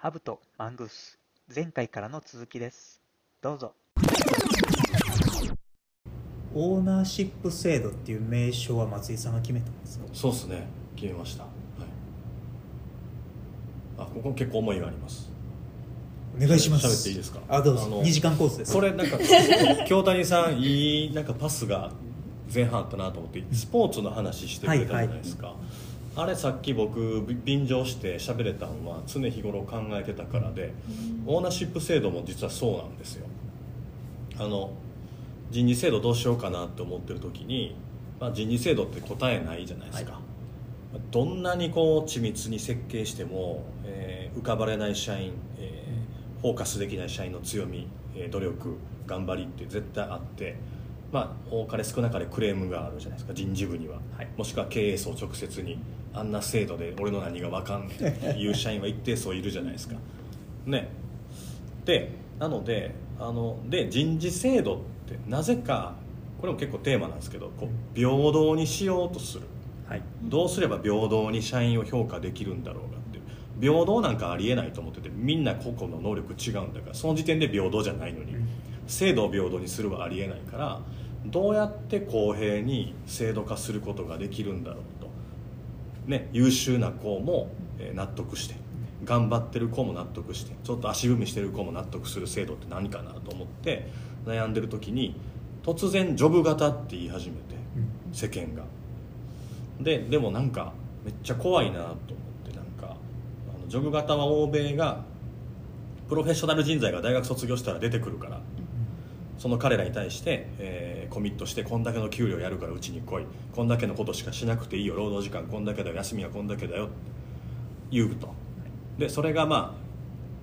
ハブとマングース前回からの続きです。どうぞ。オーナーシップ制度っていう名称は松井さんが決めたんですか？そうですね。決めました、はい、あここ結構思いがあります。お願いします。喋っていいですか？あどうぞ。あの2時間コースです。これなんか 京谷さんいいなんかパスが前半あったなと思ってスポーツの話してくれたじゃないですか、あれさっき僕便乗して喋れたのは常日頃考えてたからで、オーナーシップ制度も実はそうなんですよ。あの人事制度どうしようかなって思ってる時に、まあ、人事制度って答えないじゃないですか、どんなにこう緻密に設計しても、えー浮かばれない社員、えーフォーカスできない社員の強み、えー努力頑張りって絶対あってまあ多かれ少なかれクレームがあるじゃないですか人事部には、もしくは経営層直接にあんな制度で俺の何が分かんねんっていう社員は一定数いるじゃないですか。ね。でなのであので人事制度ってなぜかこれも結構テーマなんですけどこう平等にしようとする。はい。どうすれば平等に社員を評価できるんだろうかって平等なんかありえないと思っててみんな個々の能力違うんだからその時点で平等じゃないのに。制度を平等にするはありえないからどうやって公平に制度化することができるんだろう。と、ね、優秀な子もえー納得して頑張ってる子も納得してちょっと足踏みしてる子も納得する制度って何かなと思って悩んでる時に突然ジョブ型って言い始めて世間が。ででもなんかめっちゃ怖いなと思ってなんかあのジョブ型は欧米がプロフェッショナル人材が大学卒業したら出てくるからその彼らに対して、えーコミットしてこんだけの給料やるからうちに来い。こんだけのことしかしなくていいよ。労働時間こんだけだよ。休みはこんだけだよ。って言うと。でそれがまあ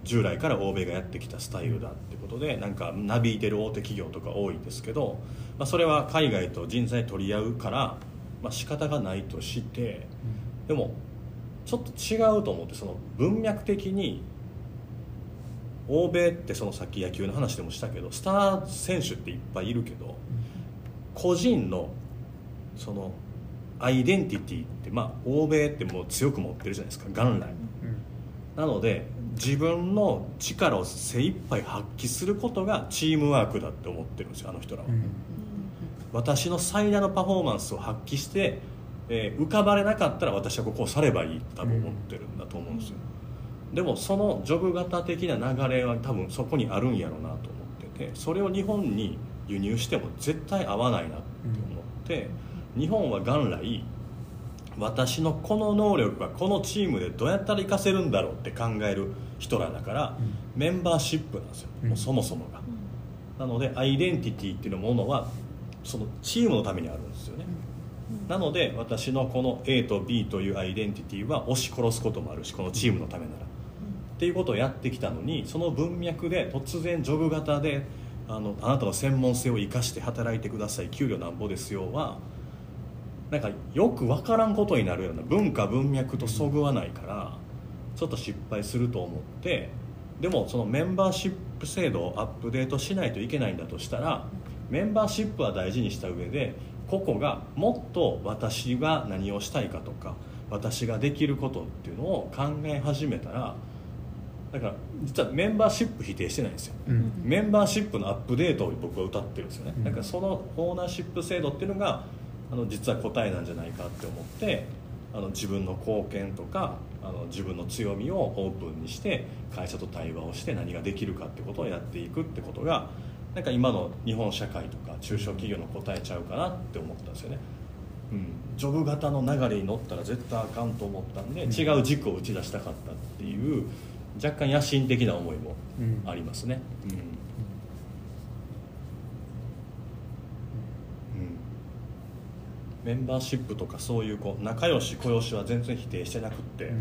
従来から欧米がやってきたスタイルだってことでなんかなびいてる大手企業とか多いんですけど、まあ、それは海外と人材取り合うから、まあ仕方がないとしてでもちょっと違うと思ってその文脈的に欧米ってそのさっき野球の話でもしたけどスター選手っていっぱいいるけど個人のそのアイデンティティってまあ欧米ってもう強く持ってるじゃないですか元来。なので自分の力を精一杯発揮することがチームワークだって思ってるんですよあの人らは、私の最大のパフォーマンスを発揮して、えー浮かばれなかったら私はここを去ればいいと多分思ってるんだと思うんですよ、でもそのジョブ型的な流れは多分そこにあるんやろうなと思っててそれを日本に輸入しても絶対合わないなって思って、日本は元来私のこの能力がこのチームでどうやったら活かせるんだろうって考える人らだから、メンバーシップなんですよ、もうそもそもが、なのでアイデンティティっていうものはそのチームのためにあるんですよね、なので私のこの A と B というアイデンティティは押し殺すこともあるしこのチームのためなら、っていうことをやってきたのにその文脈で突然ジョブ型であのあなたの専門性を生かして働いてください給料なんぼですよはなんかよく分からんことになるような文化文脈とそぐわないからちょっと失敗すると思ってでもそのメンバーシップ制度をアップデートしないといけないんだとしたらメンバーシップは大事にした上で個々がもっと私が何をしたいかとか私ができることっていうのを考え始めたらだから実はメンバーシップ否定してないんですよ、うん。メンバーシップのアップデートを僕は歌ってるんですよね、だからそのオーナーシップ制度っていうのがあの実は答えなんじゃないかって思ってあの自分の貢献とかあの自分の強みをオープンにして会社と対話をして何ができるかってことをやっていくってことがなんか今の日本社会とか中小企業の答えちゃうかなって思ったんですよね、うん、ジョブ型の流れに乗ったら絶対あかんと思ったんで、違う軸を打ち出したかったっていう若干野心的な思いもうん。ありますね、うん。うん。メンバーシップとかそういうこう仲良し小良しは全然否定してなくって、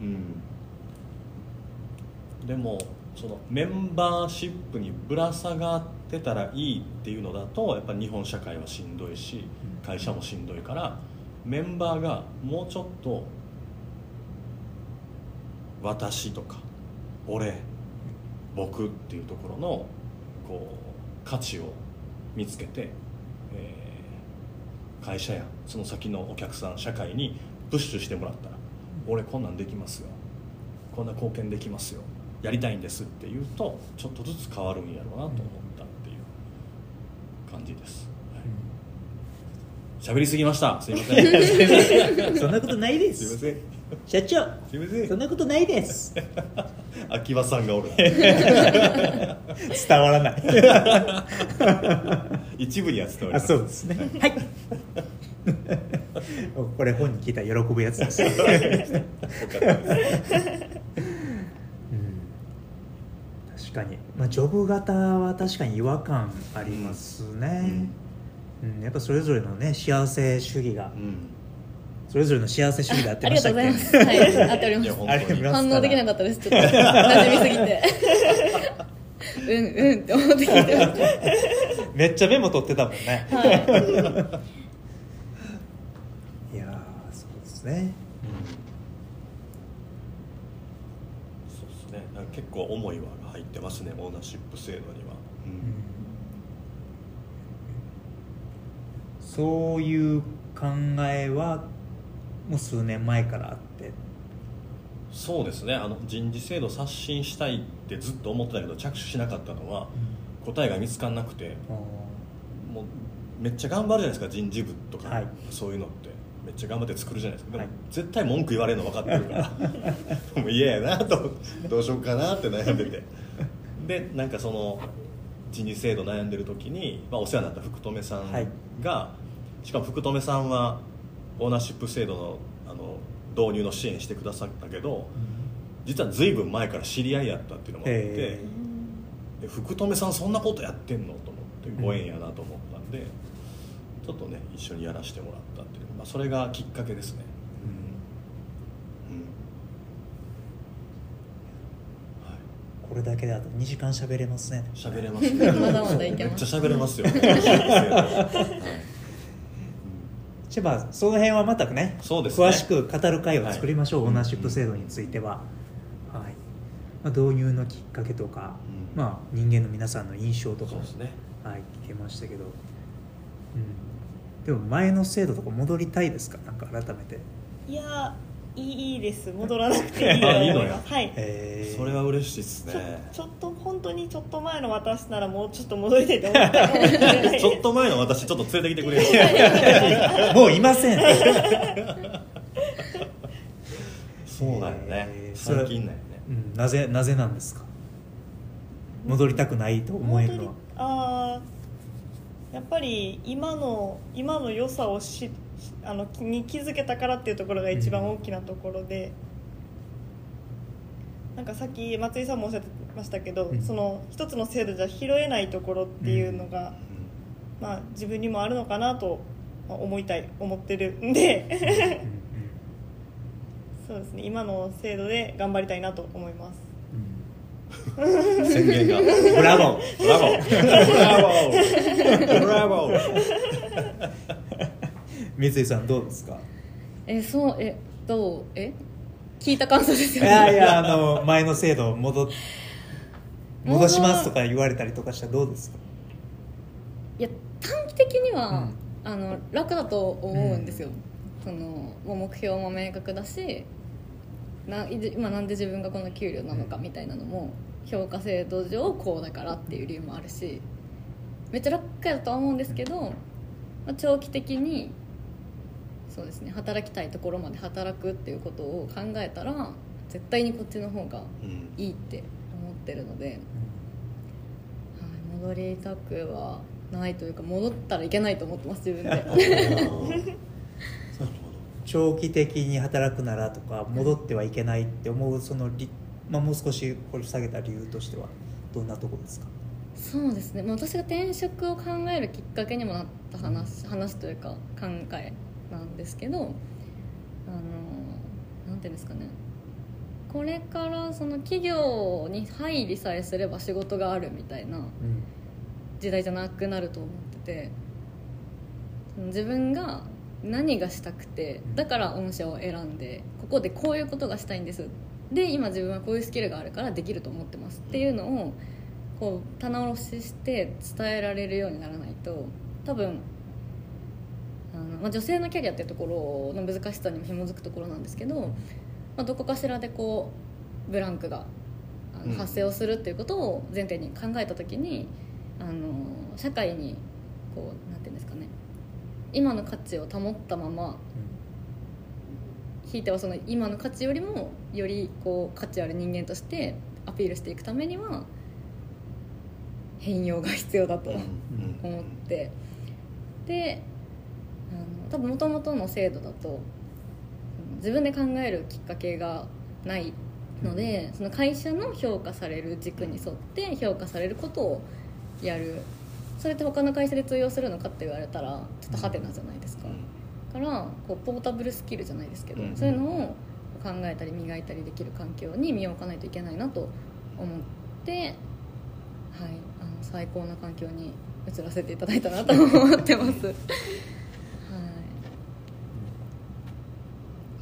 うん。でもそのメンバーシップにぶら下がってたらいいっていうのだとやっぱり日本社会はしんどいし会社もしんどいからメンバーがもうちょっと私とか俺僕っていうところのこう価値を見つけて、えー会社やその先のお客さん社会にプッシュしてもらったら俺こんなんできますよ。こんな貢献できますよ。やりたいんですって言うとちょっとずつ変わるんやろうなと思ったっていう感じです。喋、りすぎました。すいません。そんなことないです。すいません社長すいません。そんなことないです。秋葉さんがおる。伝わらない。一部には伝わります。あそうですね。はい。これ本に聞いたら喜ぶやつです、よかったです確かに、まあ、ジョブ型は確かに違和感ありますね、うん。やっぱそれぞれのね幸せ主義がうんそれぞれの幸せ主義であってあましたっけ？りがとうございます。はい合っておりいます。や本当に。ありがとうございます。反応できなかったですちょっと。馴染みすぎて。うんうんって思って聞いて。ましためっちゃメモ取ってたもんね。はい。いやーそうですね。そうですね。なんか結構思いは入ってますねオーナーシップ制度には、うん。そういう考えはもう数年前からあって。そうですね。あの人事制度刷新したいってずっと思ってたけど着手しなかったのは答えが見つからなくて。もうめっちゃ頑張るじゃないですか人事部とか、はい。そういうのって。めっちゃ頑張って作るじゃないですか。でも、はい。絶対文句言われるの分かってるから。もう嫌やなとどうしようかなって悩んでて。でなんかその人事制度悩んでる時に、まあ、お世話になった福留さんはい。が、しかも福留さんはオーナーシップ制度のあの導入の支援してくださったけど実は随分前から知り合いやったっていうのもあって、へで福留さんそんなことやってんの？と思ってご縁やなと思ったんで、ちょっとね一緒にやらせてもらったっていう、まあ、それがきっかけですね。うん、はい。これだけであと2時間喋れますね。喋れますね まだまだいけめっますちゃ喋れますよ、はいじゃあまあその辺はまたねそうですね。詳しく語る会を作りましょう、はい。オーナーシップ制度については、はい。まあ、導入のきっかけとか、うん。まあ、人間の皆さんの印象とかもね。はい、聞けましたけど、うん、でも前の制度とか戻りたいですか？なんか改めて、いやいいいいです。戻らなくていいと思 あいますはい。えー。それは嬉しいですちょねちょっと本当にちょっと前の私ならもうちょっと戻りたいと思ったかもしれない。で すちょっと前の私ちょっと連れてきてくれる もういません。そうだよね、えー。最近だよね。うん、なぜなぜなんですか？戻りたくないと思えるのは。あーやっぱり今の今の良さをしあの気に気づけたからっていうところが一番大きなところで、なんかさっき松井さんもおっしゃってましたけど、うん。その一つの制度じゃ拾えないところっていうのが、まあ、自分にもあるのかなとまあ思いたい思ってるんで。そうですね。今の制度で頑張りたいなと思います。うん宣言が。ブラボー。ブラボー。ブラボー。三井さんどうですか？えそうえどう？え？聞いた感想ですいよね。やいやあの前の制度戻戻しますとか言われたりとかしたらどうですか？いや短期的には、うん。あの楽だと思うんですよ、そのもう目標も明確だしな今なんで自分がこの給料なのかみたいなのも評価制度上こうだからっていう理由もあるしめっちゃ楽だとは思うんですけど、まあ、長期的にそうですね働きたいところまで働くっていうことを考えたら絶対にこっちの方がうん。いいって思ってるので、はい、戻りたくはないというか戻ったらいけないと思ってます自分で。長期的に働くならとか戻ってはいけないって思うそのり、まあ、もう少し掘り下げた理由としてはどんなところですか？そうですね、まあ、私が転職を考えるきっかけにもなった話話というか考えなんですけどあのなんていうんですかね。これからその企業に入りさえすれば仕事があるみたいな時代じゃなくなると思ってて自分が何がしたくてだから御社を選んでここでこういうことがしたいんですで今自分はこういうスキルがあるからできると思ってますっていうのをこう棚卸しして伝えられるようにならないと多分あの、まあ、女性のキャリアっていうところの難しさにも紐づくところなんですけど、まあ、どこかしらでこブランクが発生をするっていうことを前提に考えた時にあの社会にこうなんていうんですかね今の価値を保ったままひいてはその今の価値よりもよりこう価値ある人間としてアピールしていくためには変容が必要だとうん。思って。であの多分もともとの制度だと自分で考えるきっかけがないので、その会社の評価される軸に沿って評価されることをやる。それって他の会社で通用するのかって言われたらちょっとハテナじゃないですか。からこうポータブルスキルじゃないですけど、うんそういうのを考えたり磨いたりできる環境に身を置かないといけないなと思って、はい、あの最高な環境に移らせていただいたなと思ってます。はい。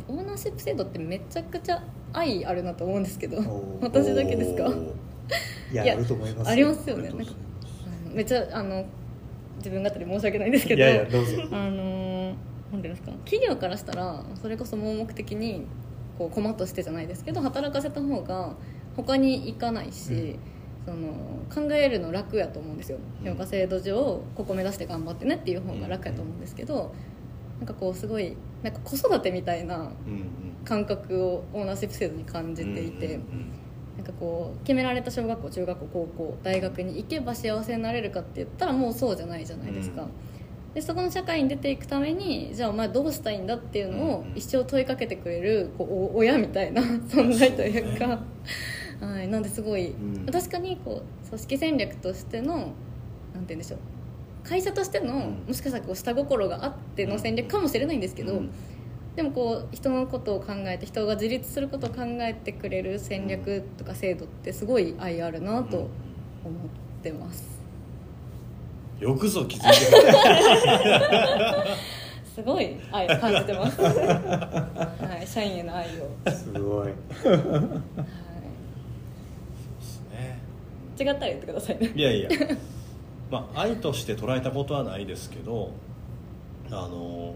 オーナーシップ制度ってめちゃくちゃ愛あるなと思うんですけど私だけですか？いやあると思いますありますよね。ありがとうございあのめっちゃあの自分語り申し訳ないんですけどいやいやどうぞ。あのーなんていうんですか企業からしたらそれこそ盲目的にこう駒としてじゃないですけど働かせた方が他に行かないし、その考えるの楽やと思うんですよ。評価制度上ここ目指して頑張ってねっていう方が楽やと思うんですけどなんかこうすごいなんか子育てみたいなうんうん。感覚をオーナーシップ制度に感じていて。うんうん。なんかこう決められた小学校中学校高校大学に行けば幸せになれるかって言ったらもうそうじゃないじゃないですか、うんでそこの社会に出ていくためにじゃあお前どうしたいんだっていうのをうん一生問いかけてくれるこうお親みたいな存在というか。はい、なんですごい、うん。確かにこう組織戦略としてのなんて言うんでしょう。会社としての、うん。もしかしたらこう下心があっての戦略かもしれないんですけど、うん。でもこう人のことを考えて人が自立することを考えてくれる戦略とか制度ってすごい愛あるなと思ってますよくぞ気づいてくれたすごい愛を感じてます。はい社員への愛を、すごい。はですね。い、違ったら言ってくださいね。いやいや。まあ愛として捉えたことはないですけどあの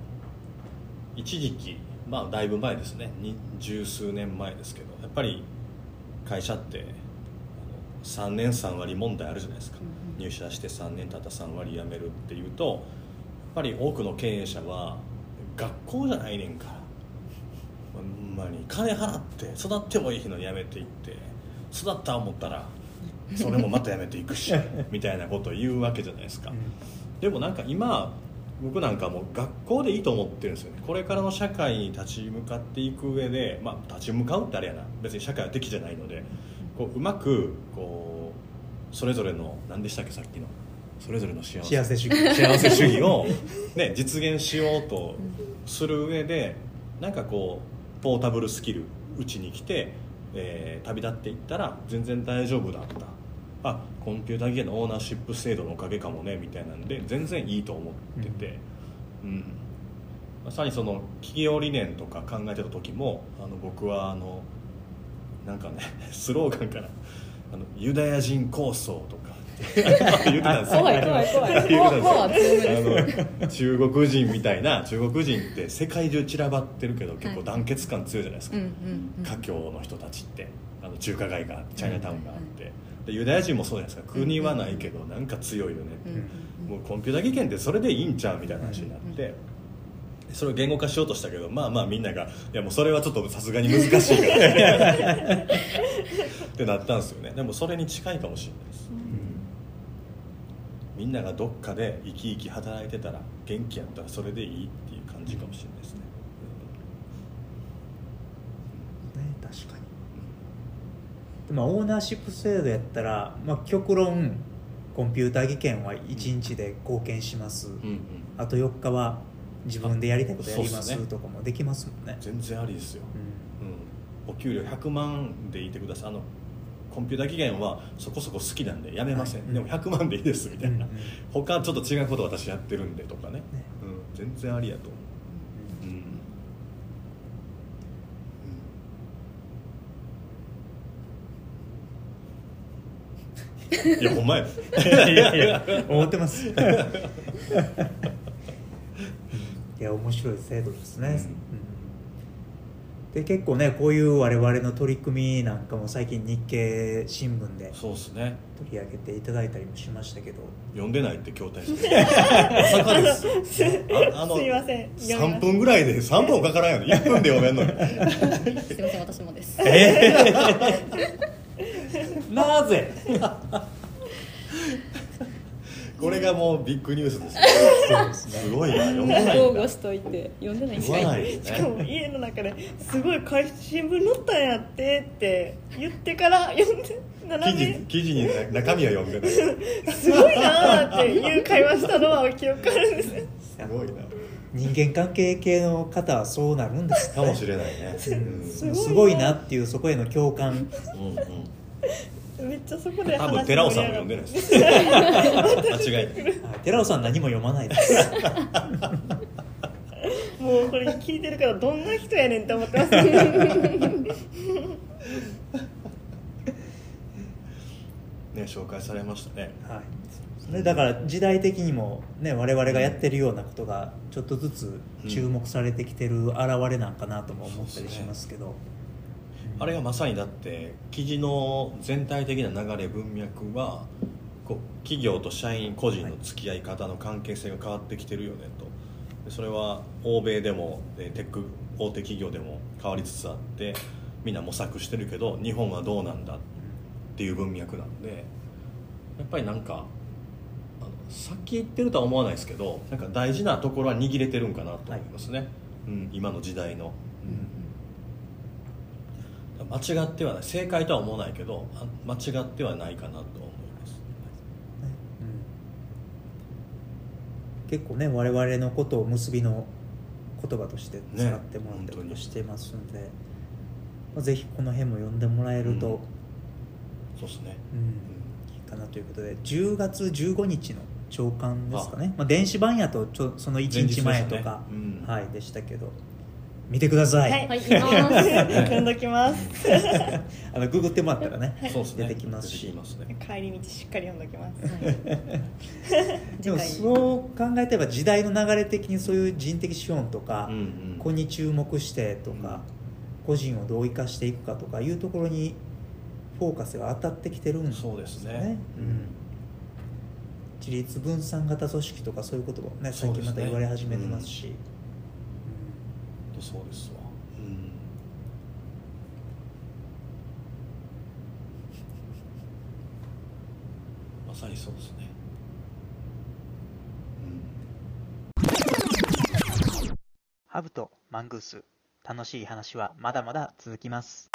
一時期まあだいぶ前ですね。に十数年前ですけどやっぱり会社って3年3割問題あるじゃないですか、うんうん入社して3年経った3割辞めるっていうとやっぱり多くの経営者は学校じゃないねんからほんまに金払って育ってもいいのに辞めていって育った思ったらそれもまた辞めていくし みたいなことを言うわけじゃないですか、でもなんか今僕なんかもう学校でいいと思ってるんですよね。これからの社会に立ち向かっていく上でまあ立ち向かうってあれやな。別に社会は敵じゃないのでこううまくこうそれぞれの何でしたっけさっきの。それぞれの幸せ。幸せ主義。幸せ主義を、ね、実現しようとする上でなんかこうポータブルスキルうちに来て、えー旅立っていったら全然大丈夫だった。あコンピューター技術のオーナーシップ制度のおかげかもねみたいなんで全然いいと思ってて、うん。まさにその企業理念とか考えてた時もあの僕はあのなんかね スローガンからあのユダヤ人構想とか 言ってたんですよ。怖い怖い怖い。怖怖は強めです。あの中国人みたいな中国人って世界中散らばってるけど結構団結感強いじゃないですか、うんうんうん。華僑の人たちって。あの中華街があってチャイナタウンがあって、でユダヤ人もそうじゃないですか。国はないけどなんか強いよねって、もうコンピューター技研ってそれでいいんちゃうみたいな話になって、それを言語化しようとしたけどまあまあみんなが「いやもうそれはちょっとさすがに難しいから」ってなったんですよね。でもそれに近いかもしれないです、みんながどっかで生き生き働いてたら元気やったらそれでいいっていう感じかもしれないですね、ね確かに。でもオーナーシップ制度やったら、まあ、極論コンピューター技研は1日で貢献します、うんうん。あと4日は自分でやりたいことやりますとかもできますもんね。全然ありですよ、うん。うん、お給料100万でいてくださいあのコンピューター期限はそこそこ好きなんでやめません、はい。でも100万でいいですみたいな、うんうん。他ちょっと違うこと私やってるんでとかね。ねうん、全然ありやと思う、うん。うん、いやほんまや。いやいや思ってます いや面白い制度ですね、うん。うん。で結構ねこういう我々の取り組みなんかも最近日経新聞でそうですね。取り上げていただいたりもしましたけど。読んでないって筐体してまさかですあ あのすいません。読みま3す分ぐらいで3分かからんよね。1分で読めんのに。すいません私もです。なぜ？これがもうビッグニュースですすね。すごいな。読んでない。んだしといて読んでない。んかいい。ですしかもね家の中ですごい会新聞載ったんやってって言ってから読んで記斜事め記事に中身は読んでない。すすごいなーっていう会話したのは記憶あるんですごいな。人間関係系の方はそうなるんですか？もしれないね。うん。すごいな。すごいなっていうそこへの共感。うんうん めっちゃそこで多話分寺尾さんも読んでないいです。間違いな 寺尾さん何も読まないです。もうこれ聞いてるからどんな人やねんって思ってます。ね紹介されましたね。はい、でだから時代的にも、ね、我々がやってるようなことがちょっとずつ注目されてきてる現れなんかなとも思ったりしますけど、あれがまさにだって記事の全体的な流れ文脈はこう企業と社員個人の付き合い方の関係性が変わってきてるよねと。でそれは欧米でもでテック大手企業でも変わりつつあってみんな模索してるけど日本はどうなんだっていう文脈なんでやっぱりなんかあのさっき言ってるとは思わないですけどなんか大事なところは握れてるんかなと思いますね、うん、今の時代の。間違ってはない正解とは思わないけどあ間違ってはないかなと思います。うん結構ね我々のことを結びの言葉として使ってもらったりしてますんで、まあ、ぜひこの辺も読んでもらえると、うん。そうですね。うん。いいかなということで10月15日の朝刊ですかね。まあ、電子版やとちょその1日前とか、ね。うん。はい、でしたけど見てください、はいはい行きます。読んどきます。あのググってもらったらね、そうですね。出てきますし。出てきますね。帰り道しっかり読んどきます。でもそう考えてば時代の流れ的にそういう人的資本とか、うんうん。ここに注目してとか、個人をどう生かしていくかとかいうところにフォーカスが当たってきてるんですよそうですね。うん、自立分散型組織とかそういう言葉もね。最近また言われ始めてますしそうですわ。うん。まさにそうですね。うん。ハブとマングース楽しい話はまだまだ続きます